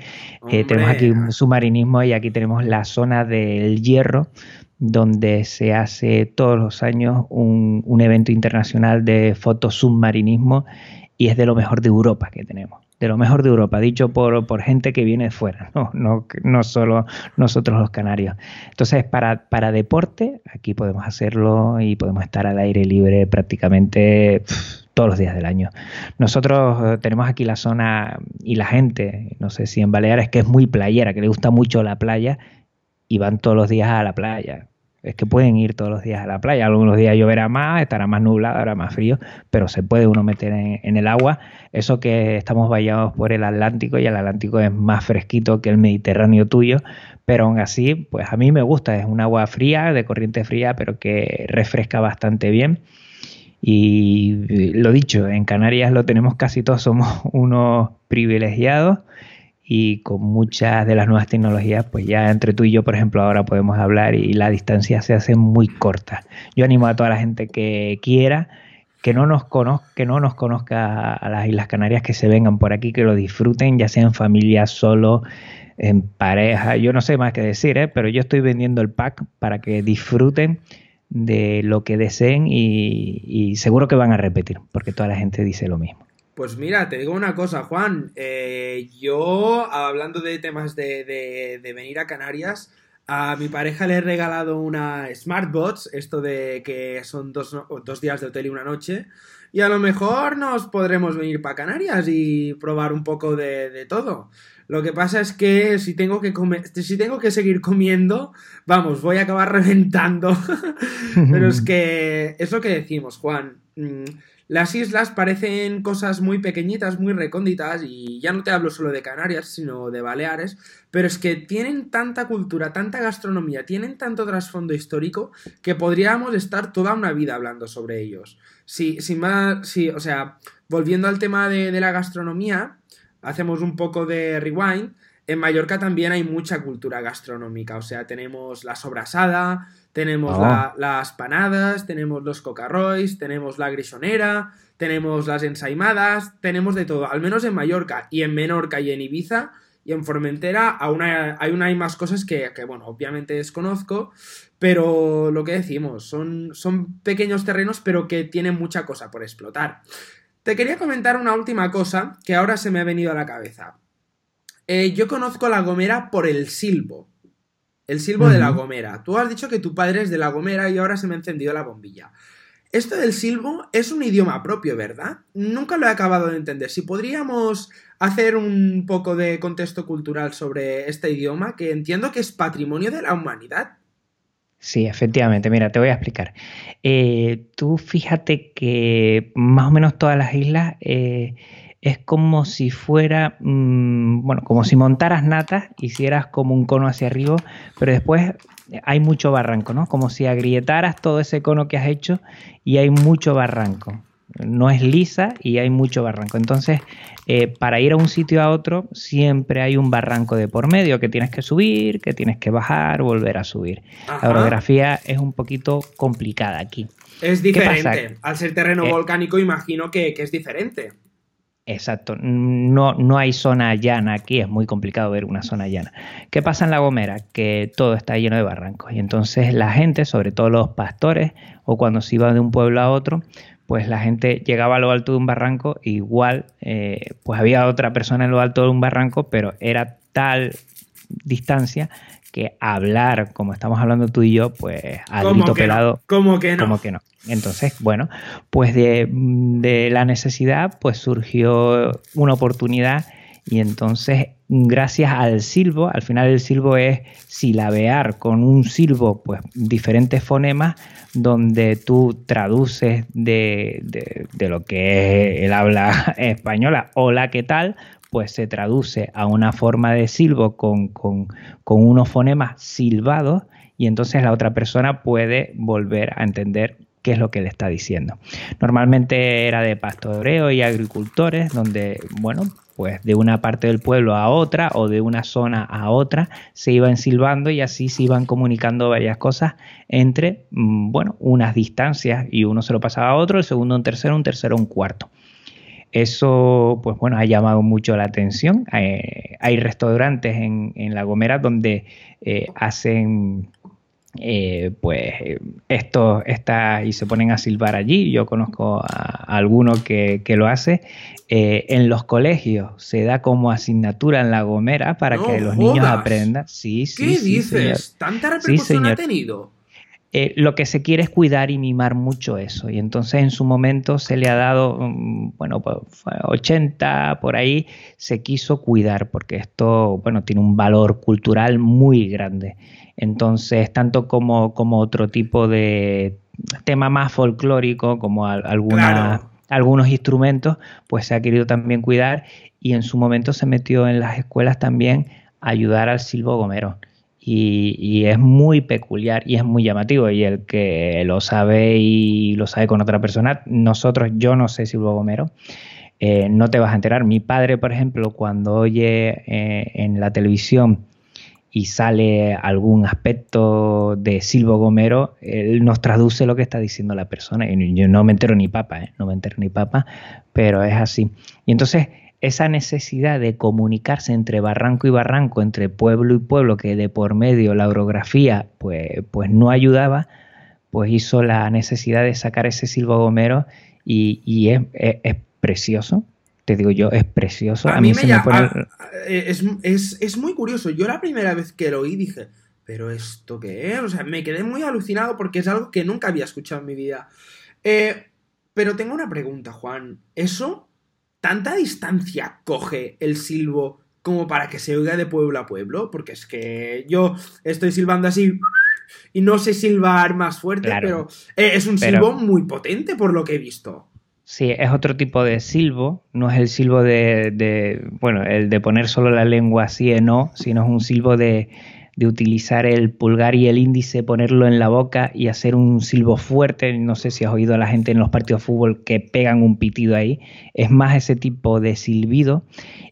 Speaker 4: Eh, tenemos aquí un submarinismo y aquí tenemos la zona del hierro, donde se hace todos los años un, un evento internacional de fotosubmarinismo y es de lo mejor de Europa que tenemos de lo mejor de Europa, dicho por, por gente que viene de fuera, no, no, no solo nosotros los canarios. Entonces, para, para deporte, aquí podemos hacerlo y podemos estar al aire libre prácticamente todos los días del año. Nosotros eh, tenemos aquí la zona y la gente, no sé si en Baleares, que es muy playera, que le gusta mucho la playa y van todos los días a la playa es que pueden ir todos los días a la playa. Algunos días lloverá más, estará más nublado, habrá más frío, pero se puede uno meter en, el agua. Eso que estamos vallados por el Atlántico y el Atlántico es más fresquito que el Mediterráneo tuyo, pero aún así, pues a mí me gusta. Es un agua fría, de corriente fría, pero que refresca bastante bien. Y lo dicho, en Canarias lo tenemos casi todos, somos unos privilegiados y con muchas de las nuevas tecnologías, pues ya entre tú y yo, por ejemplo, ahora podemos hablar y la distancia se hace muy corta. Yo animo a toda la gente que quiera que no nos conozca, que no nos conozca a las Islas Canarias, que se vengan por aquí, que lo disfruten, ya sea en familia, solo, en pareja, yo no sé más que decir, ¿eh? pero yo estoy vendiendo el pack para que disfruten de lo que deseen y, y seguro que van a repetir, porque toda la gente dice lo mismo.
Speaker 3: Pues mira, te digo una cosa, Juan. Eh, yo, hablando de temas de, venir a Canarias, a mi pareja le he regalado una Smartbots, esto de que son dos, días de hotel y una noche. Y a lo mejor nos podremos venir para Canarias y probar un poco de, todo. Lo que pasa es que si tengo que comer, si tengo que seguir comiendo, vamos, voy a acabar reventando. Pero es que es lo que decimos, Juan. Mm, las islas parecen cosas muy pequeñitas, muy recónditas, y ya no te hablo solo de Canarias, sino de Baleares, pero es que tienen tanta cultura, tanta gastronomía, tienen tanto trasfondo histórico que podríamos estar toda una vida hablando sobre ellos. Sí, sin más, sí, o sea, volviendo al tema de, de la gastronomía, hacemos un poco de rewind. En Mallorca también hay mucha cultura gastronómica, o sea, tenemos la sobrasada, tenemos ah. las panadas, tenemos los cocarrois, tenemos la grisonera, tenemos las ensaimadas, tenemos de todo, al menos en Mallorca y en Menorca y en Ibiza y en Formentera aún hay, más cosas que, bueno, obviamente desconozco, pero lo que decimos, son, son pequeños terrenos pero que tienen mucha cosa por explotar. Te quería comentar una última cosa que ahora se me ha venido a la cabeza. Eh, yo conozco La Gomera por el silbo. El silbo de La Gomera. Tú has dicho que tu padre es de La Gomera y ahora se me ha encendido la bombilla. Esto del silbo es un idioma propio, ¿verdad? Nunca lo he acabado de entender. Si podríamos hacer un poco de contexto cultural sobre este idioma, que entiendo que es patrimonio de la humanidad.
Speaker 4: Sí, efectivamente. Mira, te voy a explicar. Eh, tú fíjate que más o menos todas las islas eh, es como si fuera, mm, bueno, como si montaras natas, hicieras como un cono hacia arriba, pero después hay mucho barranco, ¿no? Como si agrietaras todo ese cono que has hecho y hay mucho barranco no es lisa y hay mucho barranco. Entonces, eh, para ir a un sitio a otro, siempre hay un barranco de por medio que tienes que subir, que tienes que bajar, volver a subir. La orografía es un poquito complicada aquí.
Speaker 3: Es diferente. Al ser terreno eh, volcánico, imagino que, es diferente.
Speaker 4: Exacto, no, no hay zona llana aquí, es muy complicado ver una zona llana. ¿Qué pasa en La Gomera? Que todo está lleno de barrancos y entonces la gente, sobre todo los pastores o cuando se iba de un pueblo a otro, pues la gente llegaba a lo alto de un barranco, igual eh, pues había otra persona en lo alto de un barranco, pero era tal distancia que hablar como estamos hablando tú y yo, pues al grito pelado.
Speaker 3: ¿Cómo que no?
Speaker 4: Como que no. Entonces, bueno, pues de, de la necesidad, pues surgió una oportunidad y entonces, gracias al silbo, al final el silbo es silabear con un silbo, pues diferentes fonemas, donde tú traduces de, lo que es el habla española, hola, ¿qué tal? Pues se traduce a una forma de silbo con, con unos fonemas silbados y entonces la otra persona puede volver a entender qué es lo que le está diciendo. Normalmente era de pastoreo y agricultores, donde, bueno, pues de una parte del pueblo a otra o de una zona a otra se iban silbando y así se iban comunicando varias cosas entre, mm, bueno, unas distancias y uno se lo pasaba a otro, el segundo un tercero, un tercero un cuarto. Eso, pues bueno, ha llamado mucho la atención. Eh, hay restaurantes en, La Gomera donde eh, hacen eh, pues esto está y se ponen a silbar allí. Yo conozco a, alguno que, lo hace. Eh, en los colegios se da como asignatura en la gomera para que los niños aprendan. Sí, sí,
Speaker 3: ¿Qué dices? ¿Tanta repercusión ha tenido?
Speaker 4: Eh, lo que se quiere es cuidar y mimar mucho eso. Y entonces en su momento se le ha dado, mm, bueno, pues 80 por ahí, se quiso cuidar porque esto, bueno, tiene un valor cultural muy grande. Entonces, tanto como, como otro tipo de tema más folclórico, como algunos instrumentos, pues se ha querido también cuidar y en su momento se metió en las escuelas también a ayudar al silbo gomero. Y, es muy peculiar y es muy llamativo. Y el que lo sabe y lo sabe con otra persona, nosotros, yo no sé silbo gomero, eh, no te vas a enterar. Mi padre, por ejemplo, cuando oye eh, en la televisión y sale algún aspecto de Silvo Gomero, él nos traduce lo que está diciendo la persona. Y yo no me entero ni papa, ¿eh? no me entero ni papa, pero es así. Y entonces esa necesidad de comunicarse entre barranco y barranco, entre pueblo y pueblo, que de por medio la orografía pues, pues no ayudaba, pues hizo la necesidad de sacar ese Silvo Gomero y, es precioso, te digo yo, es precioso.
Speaker 3: A, mí, me, es, muy curioso. Yo la primera vez que lo oí dije, ¿pero esto qué es? O sea, me quedé muy alucinado porque es algo que nunca había escuchado en mi vida. Eh, pero tengo una pregunta, Juan. ¿Eso, tanta distancia coge el silbo como para que se oiga de pueblo a pueblo? Porque es que yo estoy silbando así y no sé silbar más fuerte, pero eh, es un silbo muy potente por lo que he visto.
Speaker 4: Sí, es otro tipo de silbo, no es el silbo de, bueno, el de poner solo la lengua así en no, sino es un silbo de, de, utilizar el pulgar y el índice, ponerlo en la boca y hacer un silbo fuerte. No sé si has oído a la gente en los partidos de fútbol que pegan un pitido ahí. Es más ese tipo de silbido.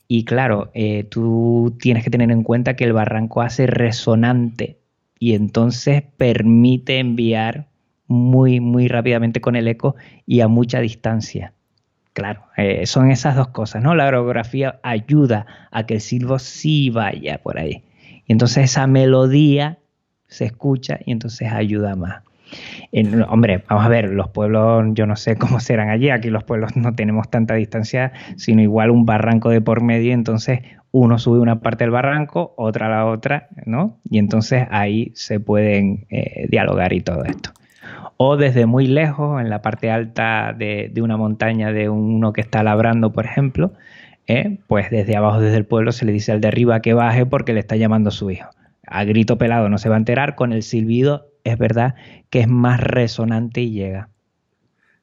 Speaker 4: Y claro, eh, tú tienes que tener en cuenta que el barranco hace resonante y entonces permite enviar muy, muy rápidamente con el eco y a mucha distancia. Claro, eh, son esas dos cosas, ¿no? La orografía ayuda a que el silbo sí vaya por ahí. Y entonces esa melodía se escucha y entonces ayuda más. hombre, vamos a ver, los pueblos, yo no sé cómo serán allí, aquí los pueblos no tenemos tanta distancia, sino igual un barranco de por medio, entonces uno sube una parte del barranco, otra la otra, ¿no? Y entonces ahí se pueden eh, dialogar y todo esto o desde muy lejos, en la parte alta de, una montaña de uno que está labrando, por ejemplo, ¿eh? pues desde abajo, desde el pueblo, se le dice al de arriba que baje porque le está llamando a su hijo. a grito pelado no se va a enterar, con el silbido es verdad que es más resonante y llega.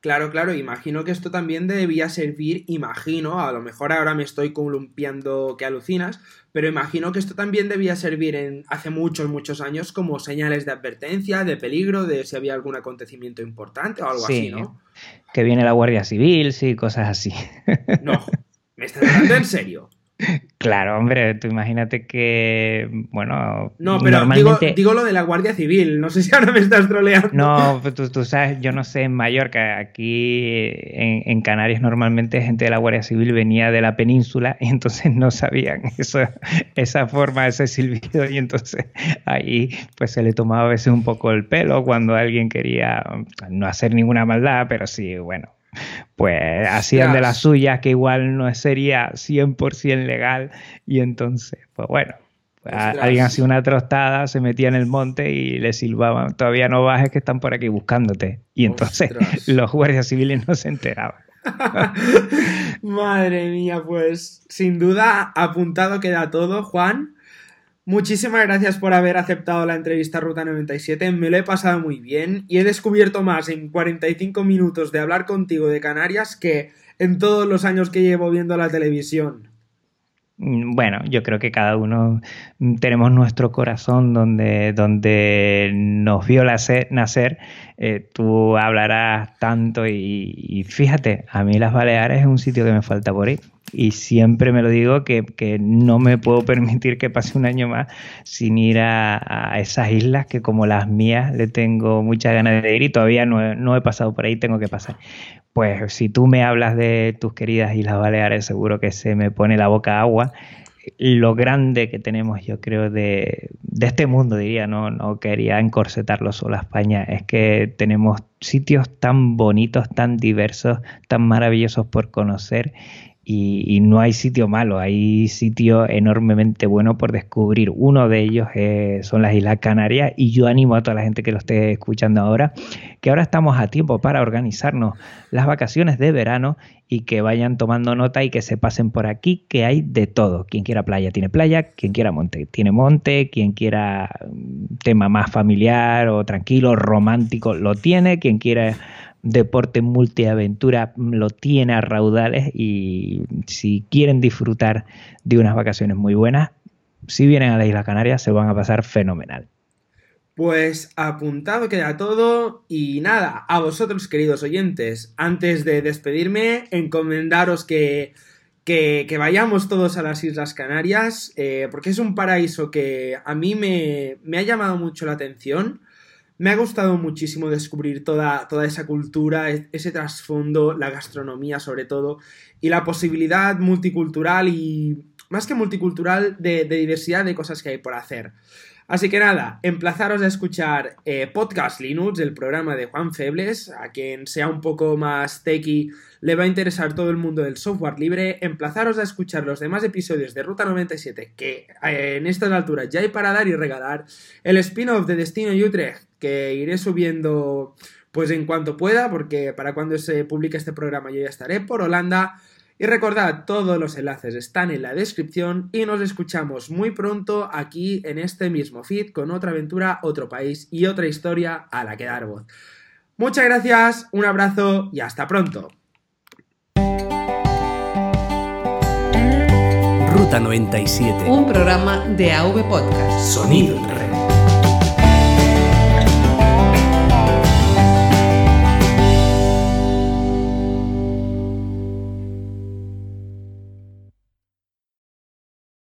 Speaker 3: Claro, claro, imagino que esto también debía servir, imagino, a lo mejor ahora me estoy columpiando que alucinas, pero imagino que esto también debía servir en hace muchos, muchos años como señales de advertencia, de peligro, de si había algún acontecimiento importante o algo así, ¿no?
Speaker 4: Que viene la Guardia Civil, sí, cosas así.
Speaker 3: No, me estás hablando en serio.
Speaker 4: Claro, hombre, tú imagínate que, bueno...
Speaker 3: No, pero normalmente... digo, lo de la Guardia Civil, no sé si ahora me estás troleando.
Speaker 4: No, pues tú, tú sabes, yo no sé en Mallorca, aquí en, Canarias normalmente gente de la Guardia Civil venía de la península y entonces no sabían eso, esa forma, ese silbido y entonces ahí pues se le tomaba a veces un poco el pelo cuando alguien quería no hacer ninguna maldad, pero sí, bueno, pues hacían de las suyas que igual no sería 100% legal y entonces, pues bueno, pues alguien hacía una trostada, se metía en el monte y le silbaban, todavía no bajes que están por aquí buscándote. Y entonces los guardias civiles no se enteraban.
Speaker 3: Madre mía, pues sin duda apuntado queda todo, Juan. Muchísimas gracias por haber aceptado la entrevista Ruta 97, me lo he pasado muy bien y he descubierto más en 45 minutos de hablar contigo de Canarias que en todos los años que llevo viendo la televisión.
Speaker 4: Mm, bueno, yo creo que cada uno mm, tenemos nuestro corazón donde, donde nos vio nacer. Eh, tú hablarás tanto y, fíjate, a mí las Baleares es un sitio que me falta por ir y siempre me lo digo que, no me puedo permitir que pase un año más sin ir a, esas islas que como las mías le tengo muchas ganas de ir y todavía no no he pasado por ahí, tengo que pasar. Pues si tú me hablas de tus queridas Islas Baleares, seguro que se me pone la boca agua. Lo grande que tenemos, yo creo, de, este mundo, diría, no, no quería encorsetarlo solo a España, es que tenemos sitios tan bonitos, tan diversos, tan maravillosos por conocer y, no hay sitio malo, hay sitio enormemente bueno por descubrir. Uno de ellos eh, son las Islas Canarias y yo animo a toda la gente que lo esté escuchando ahora que ahora estamos a tiempo para organizarnos las vacaciones de verano y que vayan tomando nota y que se pasen por aquí, que hay de todo. Quien quiera playa tiene playa, quien quiera monte tiene monte, quien quiera mm, tema más familiar o tranquilo, romántico, lo tiene, quien quiera deporte multiaventura lo tiene a raudales y si quieren disfrutar de unas vacaciones muy buenas, si vienen a la Isla Canaria se van a pasar fenomenal.
Speaker 3: Pues apuntado queda todo y nada, a vosotros queridos oyentes, antes de despedirme, encomendaros que, que, vayamos todos a las Islas Canarias, eh, porque es un paraíso que a mí me, me ha llamado mucho la atención. Me ha gustado muchísimo descubrir toda, toda esa cultura, e-, ese trasfondo, la gastronomía sobre todo, y la posibilidad multicultural y más que multicultural de, diversidad de cosas que hay por hacer. Así que nada, emplazaros a escuchar eh, Podcast Linux, el programa de Juan Febles, a quien sea un poco más techy le va a interesar todo el mundo del software libre. Emplazaros a escuchar los demás episodios de Ruta 97, que eh, en estas alturas ya hay para dar y regalar. El spin-off de Destino Utrecht, que iré subiendo pues en cuanto pueda, porque para cuando se publique este programa yo ya estaré por Holanda. Y recordad, todos los enlaces están en la descripción y nos escuchamos muy pronto aquí en este mismo feed con otra aventura, otro país y otra historia a la que dar voz. Muchas gracias, un abrazo y hasta pronto.
Speaker 1: Ruta 97.
Speaker 2: Un programa de AV Podcast.
Speaker 1: Sonido.